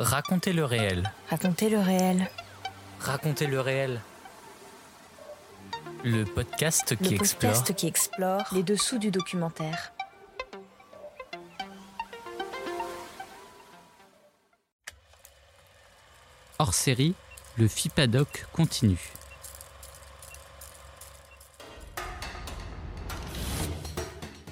Racontez le réel. Racontez le réel. Racontez le réel. Le podcast qui le explore. podcast qui explore les dessous du documentaire. Hors série, le FIPADOC continue.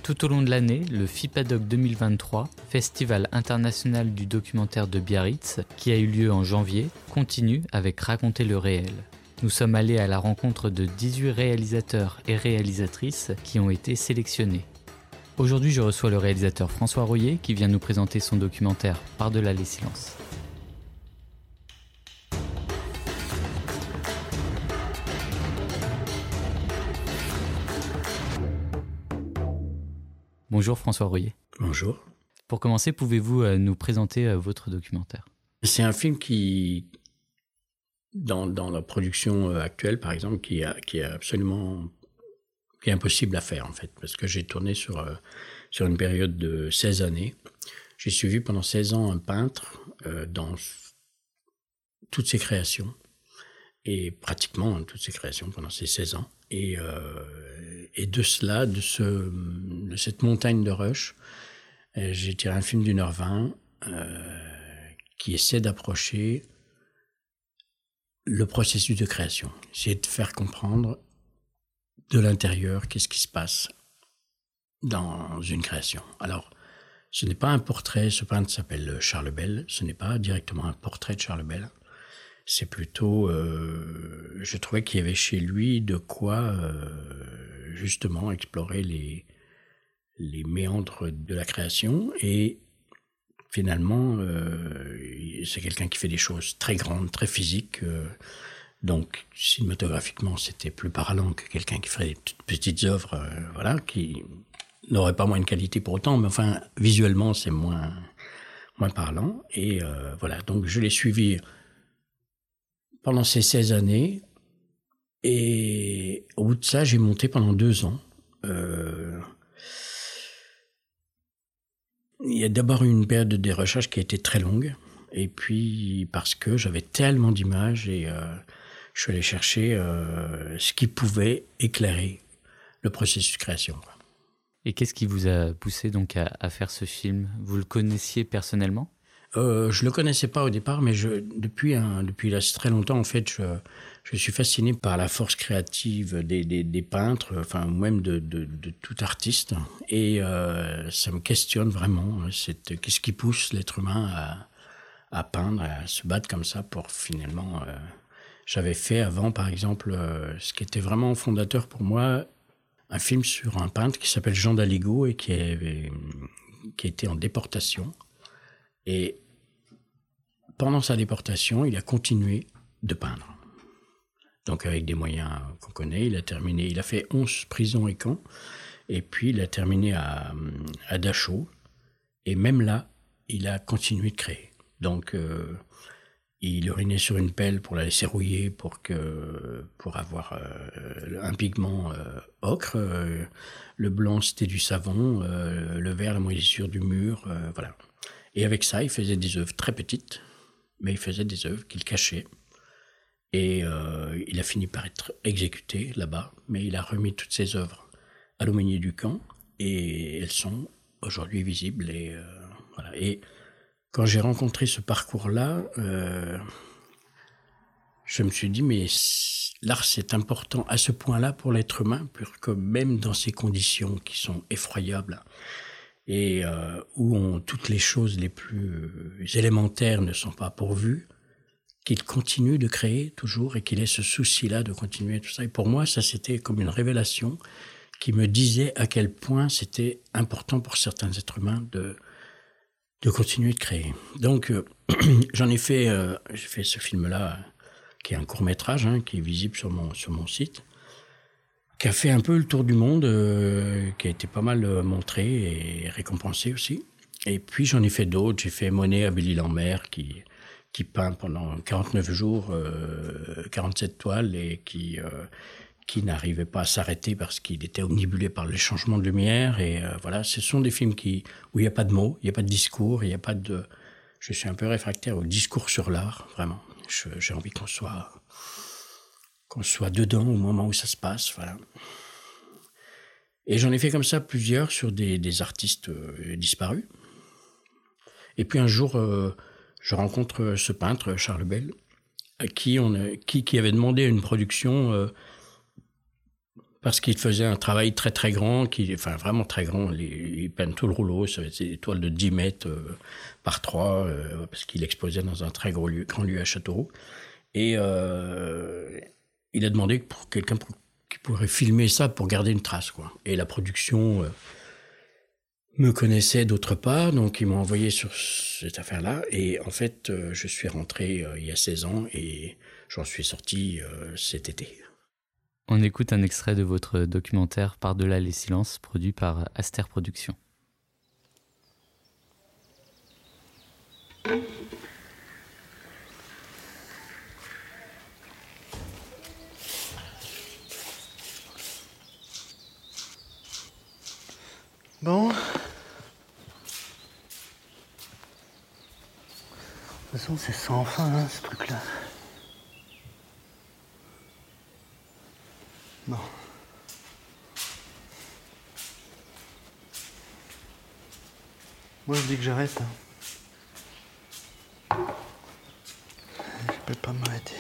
Tout au long de l'année, le FIPADOC 2023, Festival international du documentaire de Biarritz, qui a eu lieu en janvier, continue avec Raconter le réel. Nous sommes allés à la rencontre de 18 réalisateurs et réalisatrices qui ont été sélectionnés. Aujourd'hui, je reçois le réalisateur François Royer qui vient nous présenter son documentaire Par-delà les silences. Bonjour François Royer. Bonjour. Pour commencer, pouvez-vous euh, nous présenter euh, votre documentaire? C'est un film qui, dans, la production euh, actuelle, par exemple, qui, est absolument qui est impossible à faire, en fait, parce que j'ai tourné sur, sur une période de 16 années. J'ai suivi pendant 16 ans un peintre dans toutes ses créations, et pratiquement toutes ses créations pendant ces 16 ans. Et, et de cela, de, ce, de cette montagne de rush, j'ai tiré un film d'une heure vingt euh, qui essaie d'approcher le processus de création. Essayer de faire comprendre de l'intérieur qu'est-ce qui se passe dans une création. Alors, ce n'est pas un portrait, ce peintre s'appelle Charles Bell, ce n'est pas directement un portrait de Charles Bell. C'est plutôt, euh, je trouvais qu'il y avait chez lui de quoi euh, justement explorer les, les méandres de la création et finalement, euh, c'est quelqu'un qui fait des choses très grandes, très physiques. euh, donc, cinématographiquement, c'était plus parlant que quelqu'un qui ferait des petites, œuvres, euh, voilà, qui n'auraient pas moins de qualité pour autant, mais enfin, visuellement, c'est moins, moins parlant. Et voilà, donc je l'ai suivi pendant ces 16 années. Et au bout de ça, j'ai monté pendant deux ans. Il y a d'abord eu une période de recherches qui a été très longue. Et puis, parce que j'avais tellement d'images et euh, je suis allé chercher euh, ce qui pouvait éclairer le processus de création. Et qu'est-ce qui vous a poussé donc à faire ce film? Vous le connaissiez personnellement? Euh, je le connaissais pas au départ, mais depuis, très longtemps, en fait, je, suis fasciné par la force créative des, peintres, enfin, même de, tout artiste. Et euh, ça me questionne vraiment. hein, Qu'est-ce qui pousse l'être humain à, peindre, à se battre comme ça pour finalement. euh, J'avais fait avant, par exemple, ce qui était vraiment fondateur pour moi, un film sur un peintre qui s'appelle Jean Daligo et qui, été en déportation. Et pendant sa déportation, il a continué de peindre. Donc avec des moyens qu'on connaît, il a terminé, il a fait 11 prisons et camps, et puis il a terminé à, à Dachau, et même là, il a continué de créer. Donc euh, il urinait sur une pelle pour la laisser rouiller pour que pour avoir euh, un pigment euh, ocre. euh, le blanc c'était du savon, euh, le vert la moisissure du mur, voilà. Et avec ça, il faisait des œuvres très petites, mais il faisait des œuvres qu'il cachait. Et euh, il a fini par être exécuté là-bas, mais il a remis toutes ses œuvres à l'aumônier du camp et elles sont aujourd'hui visibles. Et, euh, quand j'ai rencontré ce parcours-là, euh, je me suis dit, mais l'art, c'est important à ce point-là pour l'être humain, pour que même dans ces conditions qui sont effroyables, et euh, où toutes les choses les plus euh, élémentaires ne sont pas pourvues, qu'il continue de créer toujours et qu'il ait ce souci-là de continuer tout ça. Et pour moi, ça c'était comme une révélation qui me disait à quel point c'était important pour certains êtres humains de de continuer de créer. Donc euh, j'en ai fait j'ai fait ce film-là qui est un court métrage hein, qui est visible sur mon sur mon site qui a fait un peu le tour du monde, euh, qui a été pas mal euh, montré et récompensé aussi. Et puis j'en ai fait d'autres. J'ai fait Monet à Belle-Île-en-Mer, qui, qui peint pendant 49 jours, euh, 47 toiles, et qui, euh, qui n'arrivait pas à s'arrêter parce qu'il était omnibulé par les changements de lumière. Et euh, voilà, ce sont des films qui, où il n'y a pas de mots, il n'y a pas de discours, il n'y a pas de... je suis un peu réfractaire au discours sur l'art, vraiment. J'ai envie qu'on soit, qu'on soit dedans au moment où ça se passe, voilà. Et j'en ai fait comme ça plusieurs sur des, artistes euh, disparus. Et puis un jour, euh, je rencontre ce peintre, Charles Bell, à qui, on qui, qui avait demandé une production euh, parce qu'il faisait un travail très très grand, qui, enfin vraiment très grand. Il, peint tout le rouleau, c'est des toiles de 10 mètres par 3, parce qu'il exposait dans un très gros lieu, grand lieu à Châteauroux. Et il a demandé pour quelqu'un qui pourrait filmer ça pour garder une trace, quoi. Et la production euh, me connaissait d'autre part, donc ils m'ont envoyé sur cette affaire-là. Et en fait, euh, je suis rentré euh, il y a 16 ans et j'en suis sorti cet été. On écoute un extrait de votre documentaire Par-delà les silences, produit par Aster Productions. Bon. De toute c'est sans fin, hein, ce truc-là. Bon. Moi, je dis que j'arrête. Hein. Je peux pas m'arrêter.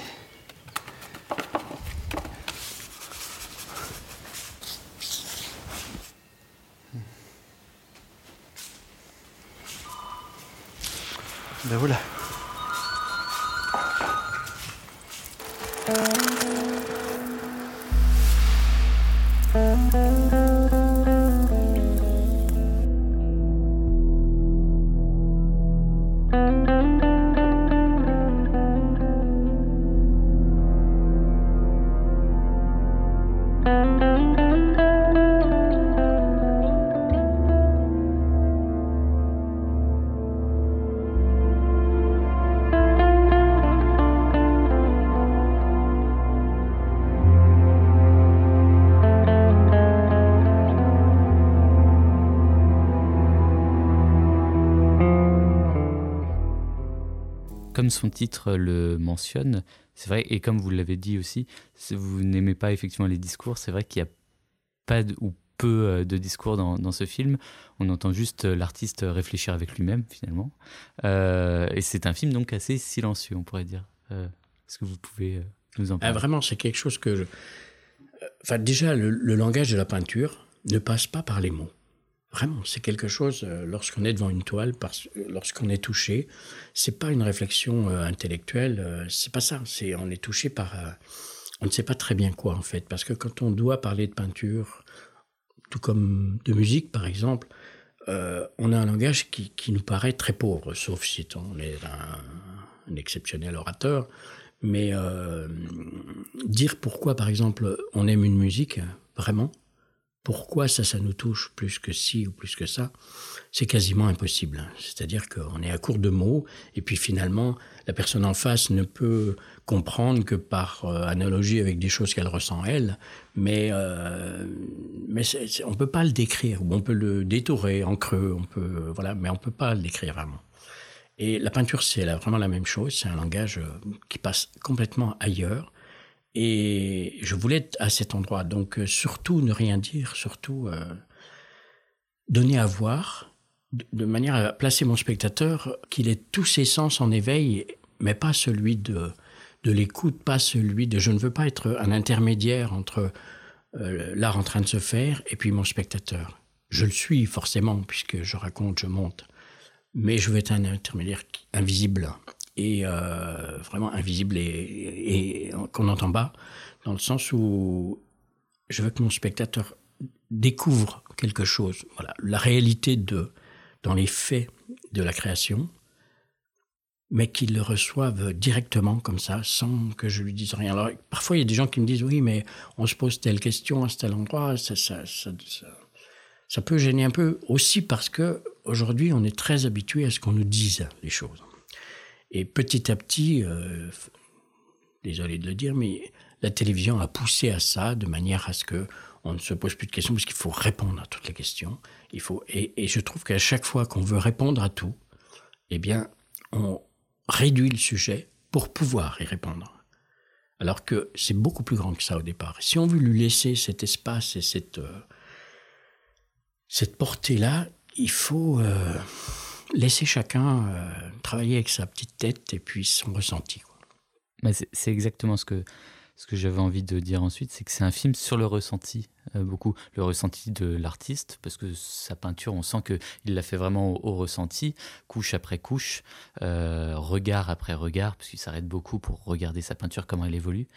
Son titre le mentionne, c'est vrai, et comme vous l'avez dit aussi, vous n'aimez pas effectivement les discours, c'est vrai qu'il n'y a pas ou peu euh, de discours dans, ce film. On entend juste euh, l'artiste réfléchir avec lui-même finalement. Euh, et c'est un film donc assez silencieux, on pourrait dire. Est-ce que vous pouvez nous en ah, parler? Vraiment, c'est quelque chose que... Je... Enfin, déjà, le langage de la peinture ne passe pas par les mots. Vraiment, c'est quelque chose, euh, lorsqu'on est devant une toile, lorsqu'on est touché, c'est pas une réflexion euh, intellectuelle, euh, c'est pas ça, on est touché par, on ne sait pas très bien quoi en fait, parce que quand on doit parler de peinture, tout comme de musique par exemple, on a un langage qui, nous paraît très pauvre, sauf si on est un exceptionnel orateur, mais dire pourquoi par exemple on aime une musique, vraiment, pourquoi ça, ça nous touche plus que ci ou plus que ça, c'est quasiment impossible. C'est-à-dire qu'on est à court de mots, et puis finalement, la personne en face ne peut comprendre que par euh, analogie avec des choses qu'elle ressent elle, mais, euh, mais on ne peut pas le décrire, ou on peut le détourer en creux, on peut, voilà, mais on ne peut pas le décrire vraiment. Et la peinture, c'est vraiment la même chose, c'est un langage euh, qui passe complètement ailleurs, et je voulais être à cet endroit. Donc, euh, surtout ne rien dire, surtout euh, donner à voir, de, manière à placer mon spectateur, qu'il ait tous ses sens en éveil, mais pas celui de, de l'écoute, pas celui de... Je ne veux pas être un intermédiaire entre euh, l'art en train de se faire et puis mon spectateur. Je le suis forcément, puisque je raconte, je monte. Mais je veux être un intermédiaire invisible et euh, vraiment invisible et, qu'on n'entend pas, dans le sens où je veux que mon spectateur découvre quelque chose, voilà, la réalité de, dans les faits de la création, mais qu'il le reçoive directement comme ça, sans que je lui dise rien. Alors, parfois, il y a des gens qui me disent, oui, mais on se pose telle question à tel endroit, ça, ça, ça, ça peut gêner un peu, aussi parce que aujourd'hui, on est très habitué à ce qu'on nous dise les choses. Et petit à petit, euh, désolé de le dire, mais la télévision a poussé à ça de manière à ce que on ne se pose plus de questions parce qu'il faut répondre à toutes les questions. Il faut et, je trouve qu'à chaque fois qu'on veut répondre à tout, eh bien, on réduit le sujet pour pouvoir y répondre. Alors que c'est beaucoup plus grand que ça au départ. Si on veut lui laisser cet espace et cette, euh, cette portée-là, il faut euh, laisser chacun euh, travailler avec sa petite tête et puis son ressenti. C'est exactement ce que, ce que j'avais envie de dire ensuite, c'est que c'est un film sur le ressenti, euh, beaucoup le ressenti de l'artiste, parce que sa peinture, on sent qu'il l'a fait vraiment au, ressenti, couche après couche, euh, regard après regard, parce qu'il s'arrête beaucoup pour regarder sa peinture, comment elle évolue,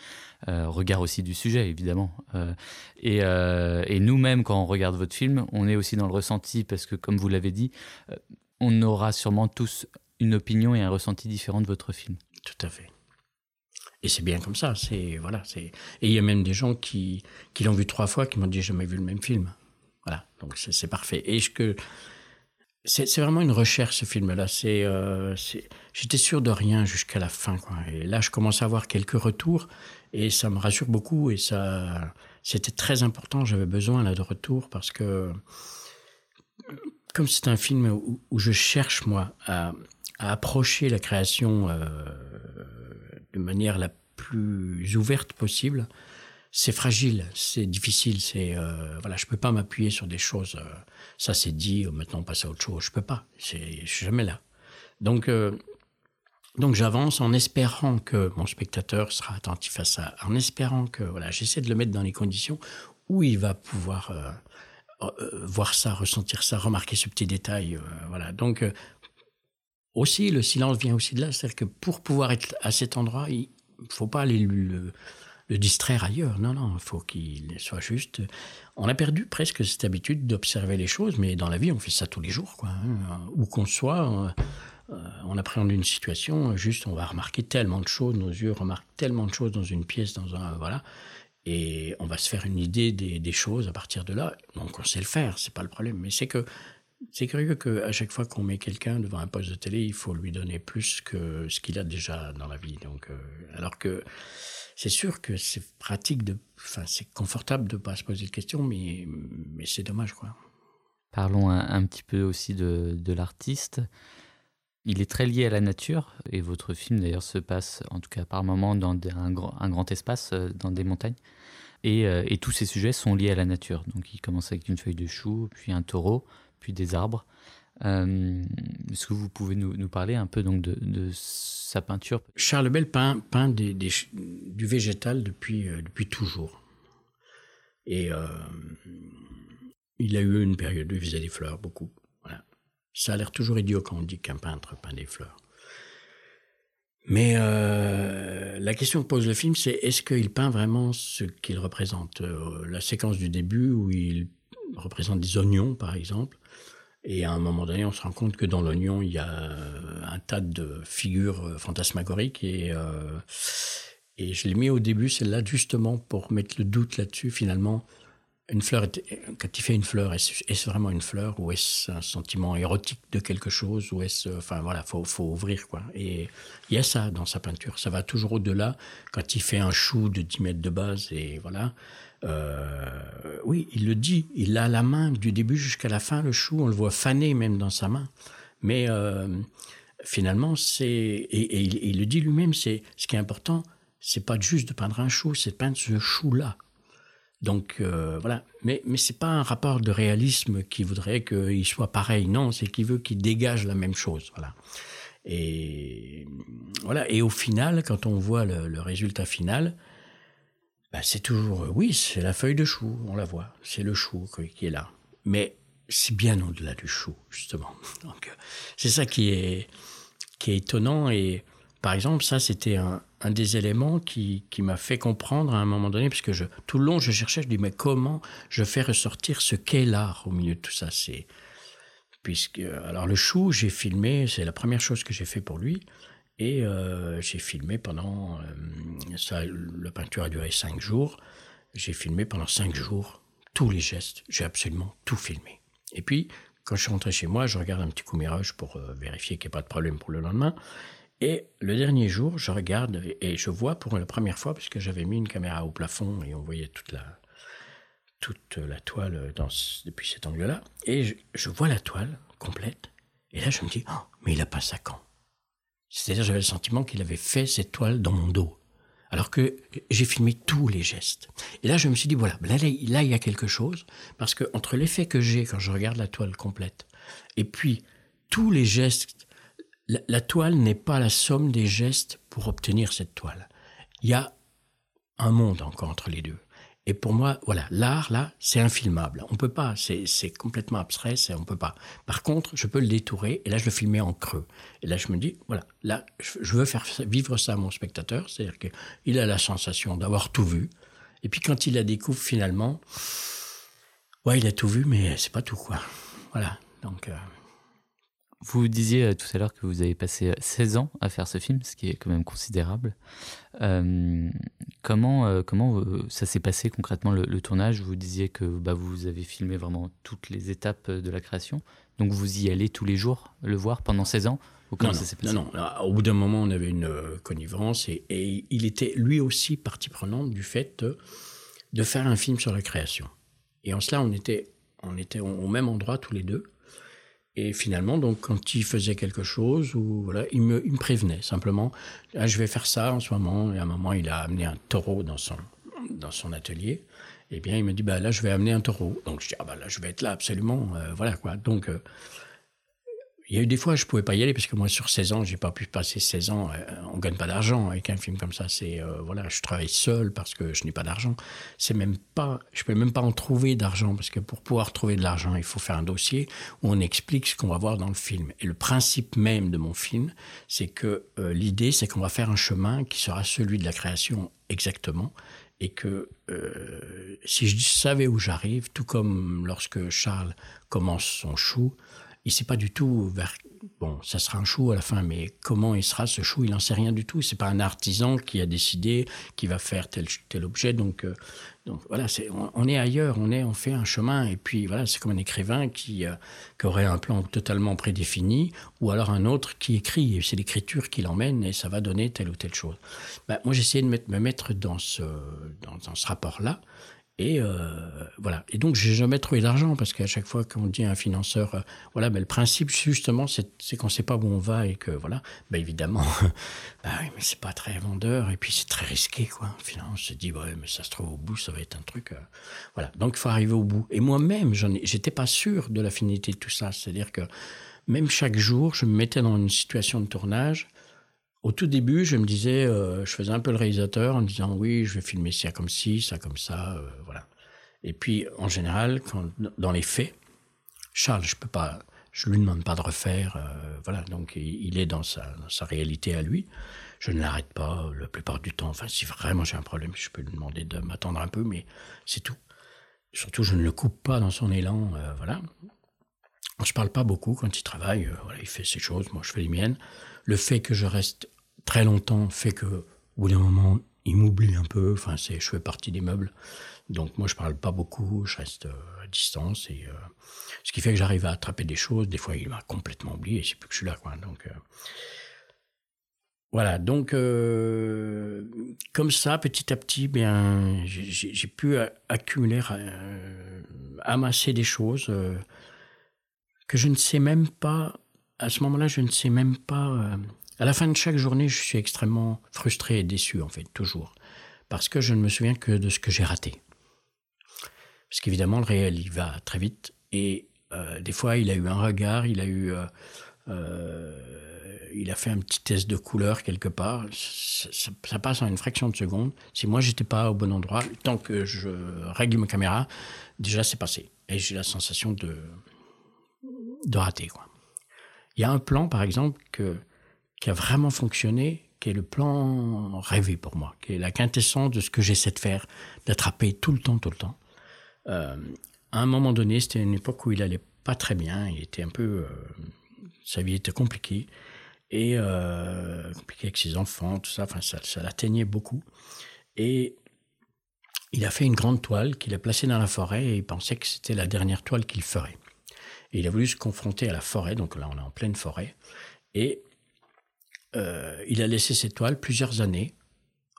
regard aussi du sujet, évidemment. et nous-mêmes, quand on regarde votre film, on est aussi dans le ressenti, parce que comme vous l'avez dit, on aura sûrement tous une opinion et un ressenti différent de votre film. Tout à fait. Et c'est bien comme ça. C'est voilà. C'est et il y a même des gens qui qui l'ont vu trois fois qui m'ont dit jamais vu le même film. Voilà. Donc c'est parfait. Et je que c'est vraiment une recherche ce film-là. C'est euh, j'étais sûr de rien jusqu'à la fin. Et là, je commence à avoir quelques retours et ça me rassure beaucoup. Et ça, c'était très important. J'avais besoin là de retours parce que comme c'est un film où, je cherche moi à, approcher la création. Euh, de manière la plus ouverte possible. C'est fragile, c'est difficile, c'est euh, voilà, je peux pas m'appuyer sur des choses. Euh, ça c'est dit, euh, maintenant on passe à autre chose. Je peux pas, je suis jamais là. Donc donc j'avance en espérant que mon spectateur sera attentif à ça, en espérant que voilà, j'essaie de le mettre dans les conditions où il va pouvoir voir ça, ressentir ça, remarquer ce petit détail. voilà. Donc aussi, le silence vient aussi de là. C'est-à-dire que pour pouvoir être à cet endroit, il ne faut pas aller le, distraire ailleurs. Non, non, il faut qu'il soit juste. On a perdu presque cette habitude d'observer les choses, mais dans la vie, on fait ça tous les jours. Quoi, hein. Où qu'on soit, euh, on appréhende une situation, juste on va remarquer tellement de choses, nos yeux remarquent tellement de choses dans une pièce, dans un. Voilà. Et on va se faire une idée des, choses à partir de là. Donc on sait le faire, c'est pas le problème. Mais c'est que c'est curieux qu'à chaque fois qu'on met quelqu'un devant un poste de télé, il faut lui donner plus que ce qu'il a déjà dans la vie. Donc, euh, alors que c'est sûr que c'est pratique de, enfin, c'est confortable de pas se poser de questions, mais, mais c'est dommage, quoi. Parlons un, petit peu aussi de, de l'artiste. Il est très lié à la nature, et votre film d'ailleurs se passe, en tout cas par moments, dans un, grand, espace, euh, dans des montagnes. Et, euh, et, tous ces sujets sont liés à la nature. Donc il commence avec une feuille de chou, puis un taureau, puis des arbres. Euh, Est-ce que vous pouvez nous, parler un peu donc de, sa peinture? Charles Bell peint, du végétal depuis, toujours. Et il a eu une période où il faisait des fleurs, beaucoup. Ça a l'air toujours idiot quand on dit qu'un peintre peint des fleurs. Mais euh, la question que pose le film, c'est est-ce qu'il peint vraiment ce qu'il représente euh, La séquence du début où il représente des oignons, par exemple, et à un moment donné, on se rend compte que dans l'oignon, il y a euh, un tas de figures fantasmagoriques. Et, et je l'ai mis au début, celle-là, justement pour mettre le doute là-dessus. Finalement, une fleur, quand il fait une fleur, est-ce vraiment une fleur ou est-ce un sentiment érotique de quelque chose ou est-ce, enfin voilà, faut, faut ouvrir quoi. Et il y a ça dans sa peinture. Ça va toujours au-delà. Quand il fait un chou de 10 mètres de base et voilà, euh, oui, il le dit, il a la main du début jusqu'à la fin, le chou, on le voit faner même dans sa main. Mais euh, finalement, c'est et, il, le dit lui-même, c'est ce qui est important, c'est pas juste de peindre un chou, c'est de peindre ce chou-là. Donc euh, voilà, mais mais c'est pas un rapport de réalisme qui voudrait qu'il soit pareil, non, c'est qu'il veut qu'il dégage la même chose, voilà. Et voilà, et au final, quand on voit le, résultat final, bah, c'est toujours, oui, c'est la feuille de chou, on la voit, c'est le chou qui est là. Mais c'est bien au-delà du chou, justement. Donc, euh, c'est ça qui est, qui est étonnant. Et par exemple, ça, c'était un, un, des éléments qui, qui m'a fait comprendre à un moment donné, parce que je, tout le long, je cherchais, je dis, mais comment je fais ressortir ce qu'est l'art au milieu de tout ça? C'est puisque alors le chou, j'ai filmé, c'est la première chose que j'ai fait pour lui. Et euh, j'ai filmé pendant. Euh, ça, la peinture a duré cinq jours. J'ai filmé pendant cinq jours tous les gestes. J'ai absolument tout filmé. Et puis, quand je suis rentré chez moi, je regarde un petit coup mirage pour euh, vérifier qu'il n'y a pas de problème pour le lendemain. Et le dernier jour, je regarde et, je vois pour la première fois, puisque j'avais mis une caméra au plafond et on voyait toute la, toute la toile dans, depuis cet angle-là. Et je, vois la toile complète. Et là, je me dis, oh, mais il a pas ça quand? C'est-à-dire, j'avais le sentiment qu'il avait fait cette toile dans mon dos. Alors que j'ai filmé tous les gestes. Et là, je me suis dit, voilà, là, là il y a quelque chose, parce que entre l'effet que j'ai quand je regarde la toile complète, et puis tous les gestes, la, toile n'est pas la somme des gestes pour obtenir cette toile. Il y a un monde encore entre les deux. Et pour moi, voilà, l'art, là, c'est infilmable. On peut pas, c'est complètement abstrait, on peut pas. Par contre, je peux le détourer, et là, je le filmais en creux. Et là, je me dis, voilà, là, je veux faire vivre ça à mon spectateur, c'est-à-dire qu'il a la sensation d'avoir tout vu. Et puis, quand il la découvre, finalement, ouais, il a tout vu, mais c'est pas tout, quoi. Voilà, donc... Euh, vous disiez euh, tout à l'heure que vous avez passé 16 euh, ans à faire ce film, ce qui est quand même considérable. Euh, comment comment ça s'est passé concrètement le, tournage? Vous disiez que bah, vous avez filmé vraiment toutes les étapes de la création. Donc vous y allez tous les jours le voir pendant 16 ans? Ou non, non, non, Au bout d'un moment, on avait une connivence et, et, il était lui aussi partie prenante du fait de, faire un film sur la création. Et en cela, on était, on était au même endroit tous les deux. Et finalement, donc, quand il faisait quelque chose, ou voilà, il me, il me prévenait simplement. Ah, je vais faire ça en ce moment. Et à un moment, il a amené un taureau dans son, dans son atelier. Eh bien, il me dit, bah là, je vais amener un taureau. Donc, je dis, ah bah là, je vais être là, absolument. Euh, voilà quoi. Donc, euh, il y a eu des fois, je pouvais pas y aller parce que moi, sur 16 ans, j'ai pas pu passer 16 ans. Euh, on gagne pas d'argent avec un film comme ça. C'est euh, voilà, je travaille seul parce que je n'ai pas d'argent. C'est même pas, je peux même pas en trouver d'argent parce que pour pouvoir trouver de l'argent, il faut faire un dossier où on explique ce qu'on va voir dans le film. Et le principe même de mon film, c'est que euh, l'idée, c'est qu'on va faire un chemin qui sera celui de la création exactement et que si je savais où j'arrive, tout comme lorsque Charles commence son chou, il sait pas du tout vers bon, ça sera un chou à la fin, mais comment il sera ce chou, il n'en sait rien du tout. C'est pas un artisan qui a décidé qui va faire tel tel objet. Donc, euh, donc voilà, c'est on, est ailleurs, on est, on fait un chemin. Et puis voilà, c'est comme un écrivain qui, euh, qui aurait un plan totalement prédéfini, ou alors un autre qui écrit. Et c'est l'écriture qui l'emmène et ça va donner telle ou telle chose. Ben, moi, j'essayais de me mettre dans ce dans ce rapport-là. Et euh, voilà. Et donc, j'ai jamais trouvé d'argent parce qu'à chaque fois qu'on dit à un financeur, euh, voilà, mais le principe justement, c'est qu'on ne sait pas où on va et que voilà, bah évidemment, bah oui, mais c'est pas très vendeur et puis c'est très risqué quoi. Finalement, on se dit ouais, mais ça se trouve au bout, ça va être un truc, euh, voilà. Donc, il faut arriver au bout. Et moi-même, j'étais pas sûr de la finalité de tout ça. C'est-à-dire que même chaque jour, je me mettais dans une situation de tournage au tout début, je me disais, euh, je faisais un peu le réalisateur en disant oui, je vais filmer ça comme ci, ça comme ça, euh, voilà. Et puis, en général, quand, dans les faits, Charles, je peux pas, je lui demande pas de refaire, euh, voilà. Donc, il, est dans sa, dans sa, réalité à lui. Je ne l'arrête pas la plupart du temps. Enfin, si vraiment j'ai un problème, je peux lui demander de m'attendre un peu, mais c'est tout. Surtout, je ne le coupe pas dans son élan, voilà. Je parle pas beaucoup quand il travaille. voilà, il fait ses choses, moi je fais les miennes. Le fait que je reste très longtemps fait que, au bout d'un moment, il m'oublie un peu. Enfin, je fais partie des meubles. Donc, moi, je parle pas beaucoup. Je reste euh, à distance. Et, euh, ce qui fait que j'arrive à attraper des choses. Des fois, il m'a complètement oublié. Et c'est plus que je suis là, quoi. Donc, euh, voilà. Donc, comme ça, petit à petit, bien, j'ai, pu accumuler, amasser des choses que je ne sais même pas. À ce moment-là, je ne sais même pas à la fin de chaque journée, je suis extrêmement frustré et déçu, en fait, toujours. Parce que je ne me souviens que de ce que j'ai raté. Parce qu'évidemment, le réel, il va très vite. Et euh, des fois, il a eu un regard, il a eu. Euh, euh, il a fait un petit test de couleur quelque part. Ça, passe en une fraction de seconde. Si moi, j'étais pas au bon endroit, tant que je règle ma caméra, déjà, c'est passé. Et j'ai la sensation de, de rater, quoi. Il y a un plan, par exemple, qui a vraiment fonctionné, qui est le plan rêvé pour moi, qui est la quintessence de ce que j'essaie de faire, d'attraper tout le temps, tout le temps. Euh, à un moment donné, c'était une époque où il allait pas très bien, il était un peu, euh, sa vie était compliquée et euh, compliquée avec ses enfants, tout ça. Enfin, ça, ça l'atteignait beaucoup. Et il a fait une grande toile qu'il a placée dans la forêt et il pensait que c'était la dernière toile qu'il ferait. Il a voulu se confronter à la forêt, donc là on est en pleine forêt, et euh, il a laissé cette toile plusieurs années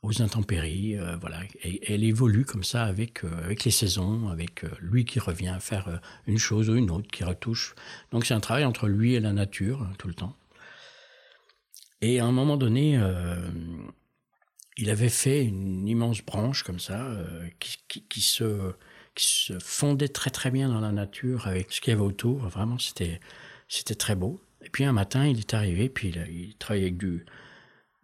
aux intempéries, euh, voilà, et, elle évolue comme ça avec euh, avec les saisons, avec lui qui revient faire une chose ou une autre, qui retouche. Donc c'est un travail entre lui et la nature tout le temps. Et à un moment donné, il avait fait une immense branche comme ça, qui, se, qui se fondait très très bien dans la nature avec ce qu'il y avait autour. Vraiment, c'était, c'était très beau. Et puis un matin, il est arrivé, puis il, il travaillait avec du,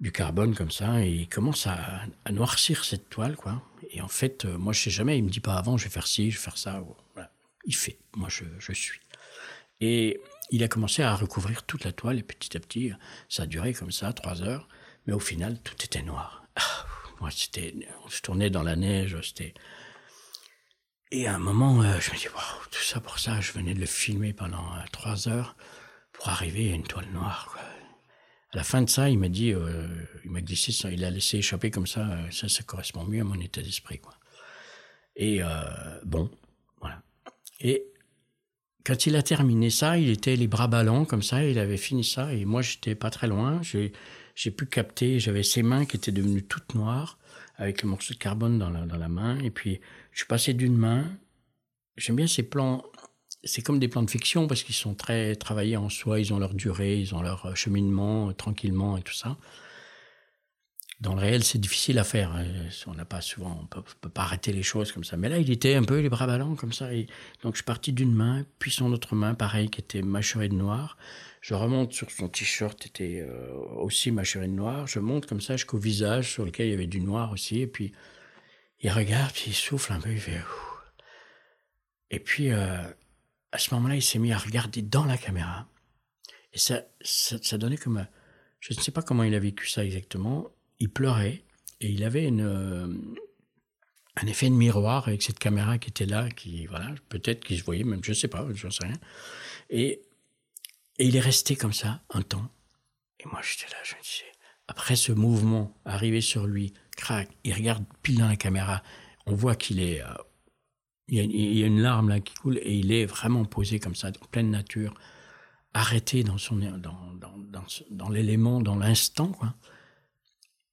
du carbone comme ça, et il commence à, noircir cette toile, quoi. Et en fait, euh, moi, je sais jamais, il me dit pas avant, je vais faire ci, je vais faire ça. Il fait, moi, je, je suis. Et il a commencé à recouvrir toute la toile, et petit à petit, ça a duré comme ça, trois heures, mais au final, tout était noir. Ah, moi, c'était, on se tournait dans la neige, c'était. Et à un moment, euh, je me dis, waouh, tout ça pour ça, je venais de le filmer pendant euh, trois heures pour arriver à une toile noire. Quoi. À la fin de ça, il m'a dit, euh, il m'a glissé, ça, il a laissé échapper comme ça, ça, ça correspond mieux à mon état d'esprit, quoi. Et bon, voilà. Et quand il a terminé ça, il était les bras ballants comme ça, il avait fini ça, et moi j'étais pas très loin, j'ai pu capter, j'avais ses mains qui étaient devenues toutes noires avec le morceau de carbone dans la, dans la main, et puis je suis passé d'une main. J'aime bien ces plans c'est comme des plans de fiction parce qu'ils sont très travaillés en soi, ils ont leur durée, ils ont leur cheminement euh, tranquillement et tout ça. Dans le réel, c'est difficile à faire. hein. On n'a pas souvent, on peut, peut, pas arrêter les choses comme ça. Mais là, il était un peu les bras ballants comme ça. Et donc, je suis parti d'une main, puis son autre main, pareil, qui était mâchurée de noir. Je remonte sur son t-shirt, était euh, aussi mâchuré de noir. Je monte comme ça jusqu'au visage sur lequel il y avait du noir aussi. Et puis, il regarde, puis il souffle un peu, il fait. Ouf. Et puis, euh, à ce moment-là, il s'est mis à regarder dans la caméra. Et ça, ça, donnait comme. Un, je ne sais pas comment il a vécu ça exactement. Il pleurait et il avait une, euh, un effet de miroir avec cette caméra qui était là, qui, voilà, peut-être qu'il se voyait, même, je ne sais pas, je ne sais rien. Et, et il est resté comme ça un temps. Et moi, j'étais là, je me disais, après ce mouvement arrivé sur lui, crac, il regarde pile dans la caméra, on voit qu'il est. Euh, il y, a, une larme là qui coule et il est vraiment posé comme ça, en pleine nature, arrêté dans son dans dans dans, l'élément, dans l'instant.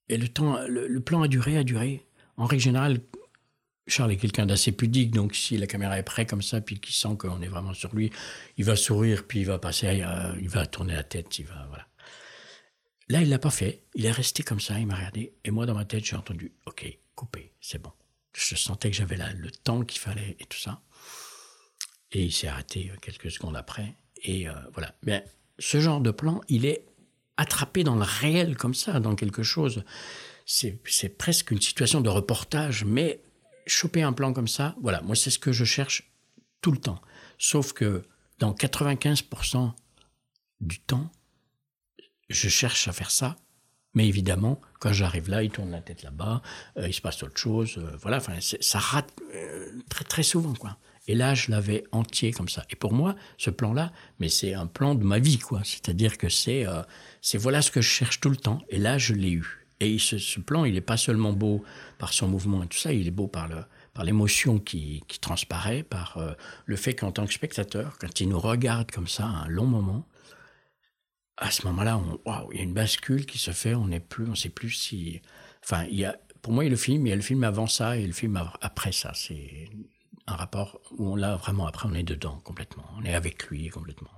Et le temps, le, plan a duré, a duré. En règle générale, Charles est quelqu'un d'assez pudique, donc si la caméra est prête comme ça, puis qu'il sent qu'on est vraiment sur lui, il va sourire, puis il va passer, euh, il va tourner la tête, il va voilà. Là, il l'a pas fait. Il est resté comme ça, il m'a regardé, et moi dans ma tête, j'ai entendu, ok, coupé, c'est bon je sentais que j'avais là le temps qu'il fallait et tout ça. Et il s'est arrêté quelques secondes après. Et euh, voilà. Mais ce genre de plan, il est attrapé dans le réel comme ça, dans quelque chose. C'est presque une situation de reportage, mais choper un plan comme ça, voilà, moi c'est ce que je cherche tout le temps. Sauf que dans 95% du temps, je cherche à faire ça mais évidemment, quand j'arrive là, il tourne la tête là-bas, euh, il se passe autre chose. Euh, voilà, enfin, ça rate euh, très très souvent, quoi. Et là, je l'avais entier comme ça. Et pour moi, ce plan-là, mais c'est un plan de ma vie, quoi. C'est-à-dire que c'est, c'est voilà ce que je cherche tout le temps. Et là, je l'ai eu. Et ce, plan, il n'est pas seulement beau par son mouvement et tout ça, il est beau par le, par l'émotion qui, qui transparaît, par euh, le fait qu'en tant que spectateur, quand il nous regarde comme ça un long moment, à ce moment-là, waouh, il y a une bascule qui se fait. On n'est plus, on sait plus si. Enfin, il y a, pour moi, il y a le film, il y a le film avant ça et le film après ça. C'est un rapport où on l'a vraiment après, on est dedans complètement. On est avec lui complètement.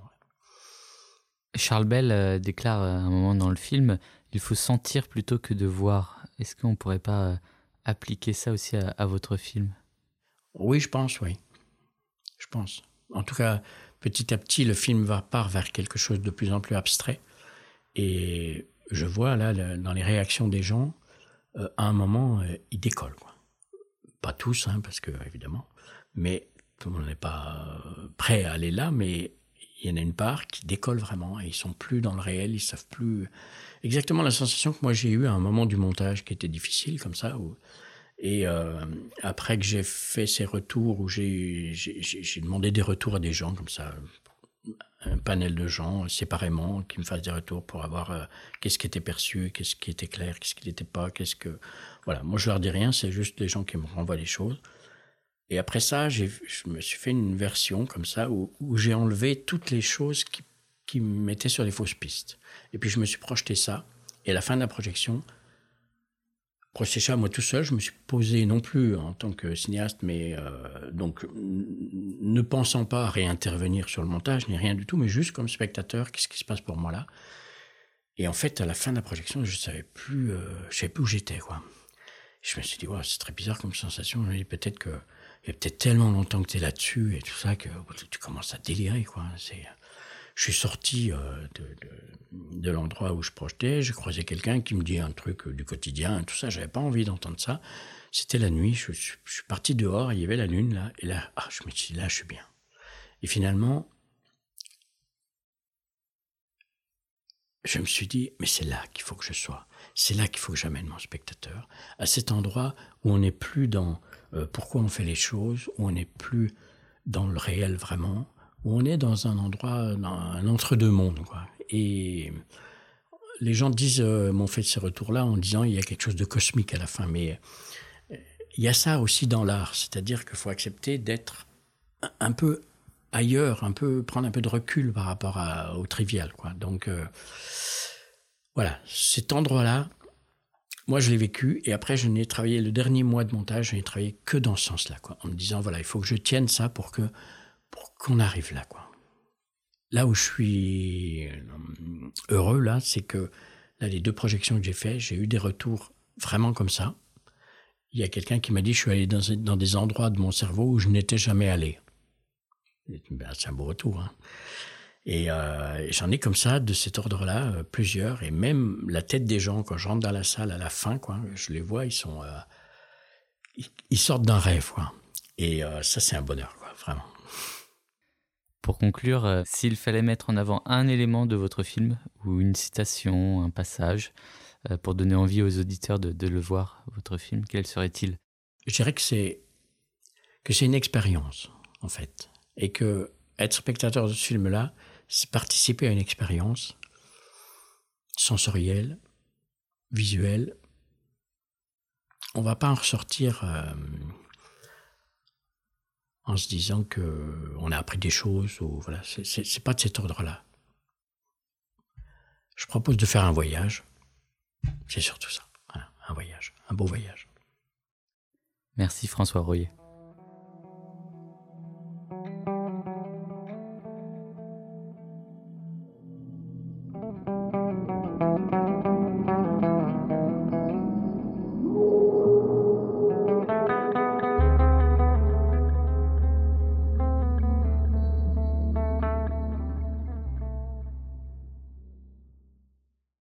Charles Bell euh, déclare à un moment dans le film il faut sentir plutôt que de voir. Est-ce qu'on pourrait pas euh, appliquer ça aussi à, votre film? Oui, je pense, oui. Je pense. En tout cas, petit à petit, le film va part vers quelque chose de plus en plus abstrait. Et je vois là, dans les réactions des gens, euh, à un moment, euh, ils décollent. Quoi. Pas tous, hein, parce que évidemment, mais tout le monde n'est pas prêt à aller là, mais il y en a une part qui décolle vraiment et ils sont plus dans le réel, ils savent plus exactement la sensation que moi j'ai eue à un moment du montage qui était difficile comme ça et euh, après que j'ai fait ces retours, où j'ai demandé des retours à des gens comme ça, un panel de gens séparément qui me fassent des retours pour avoir euh, qu'est-ce qui était perçu, qu'est-ce qui était clair, qu'est-ce qui n'était pas, qu'est-ce que voilà. Moi je leur dis rien, c'est juste les gens qui me renvoient les choses. Et après ça, je me suis fait une version comme ça où, où j'ai enlevé toutes les choses qui, qui me mettaient sur les fausses pistes. Et puis je me suis projeté ça. Et à la fin de la projection, projeté ça moi tout seul, je me suis posé non plus en tant que cinéaste, mais euh, donc ne pensant pas à réintervenir sur le montage ni rien du tout, mais juste comme spectateur, qu'est-ce qui se passe pour moi là? Et en fait, à la fin de la projection, je savais euh, savais plus où j'étais. Je me suis dit, c'est très bizarre comme sensation. Peut-être que a peut-être tellement longtemps que tu es là-dessus et tout ça que tu commences à délirer, quoi. C'est, je suis sorti euh, de, l'endroit où je projetais, j'ai croisé quelqu'un qui me dit un truc du quotidien, tout ça. J'avais pas envie d'entendre ça. C'était la nuit. Je, je, suis parti dehors. Il y avait la lune là, et là, ah, je me suis dit, là, je suis bien. Et finalement, je me suis dit, mais c'est là qu'il faut que je sois. C'est là qu'il faut que j'amène mon spectateur. À cet endroit où on n'est plus dans euh, pourquoi on fait les choses, où on n'est plus dans le réel vraiment, où on est dans un endroit, dans un entre-deux-mondes. Et les gens disent, euh, m'ont fait ces retours-là en disant, il y a quelque chose de cosmique à la fin. Mais euh, il y a ça aussi dans l'art, c'est-à-dire qu'il faut accepter d'être un peu ailleurs, un peu prendre un peu de recul par rapport au trivial. Donc voilà, cet endroit-là, moi je l'ai vécu et après je n'ai travaillé le dernier mois de montage, je n'ai travaillé que dans ce sens-là, quoi, en me disant voilà, il faut que je tienne ça pour que pour qu'on arrive là, quoi. Là où je suis euh, heureux là, c'est que là les deux projections que j'ai fait, j'ai eu des retours vraiment comme ça. Il y a quelqu'un qui m'a dit je suis allé dans, dans des endroits de mon cerveau où je n'étais jamais allé. C'est un beau retour. Hein. Et euh, j'en ai comme ça, de cet ordre-là, euh, plusieurs. Et même la tête des gens, quand je rentre dans la salle à la fin, quoi, je les vois, ils sont, euh, ils, sortent d'un rêve, quoi. Et ça, c'est un bonheur, quoi, vraiment. Pour conclure, s'il fallait mettre en avant un élément de votre film, ou une citation, un passage, pour donner envie aux auditeurs de, de le voir, votre film, quel serait-il? Je dirais que c'est que c'est une expérience, en fait et que être spectateur de ce film-là, c'est participer à une expérience sensorielle, visuelle. On va pas en ressortir euh, en se disant que on a appris des choses ou voilà, c'est pas de cet ordre-là. Je propose de faire un voyage. C'est surtout ça, un voyage, un beau voyage. Merci François Royer.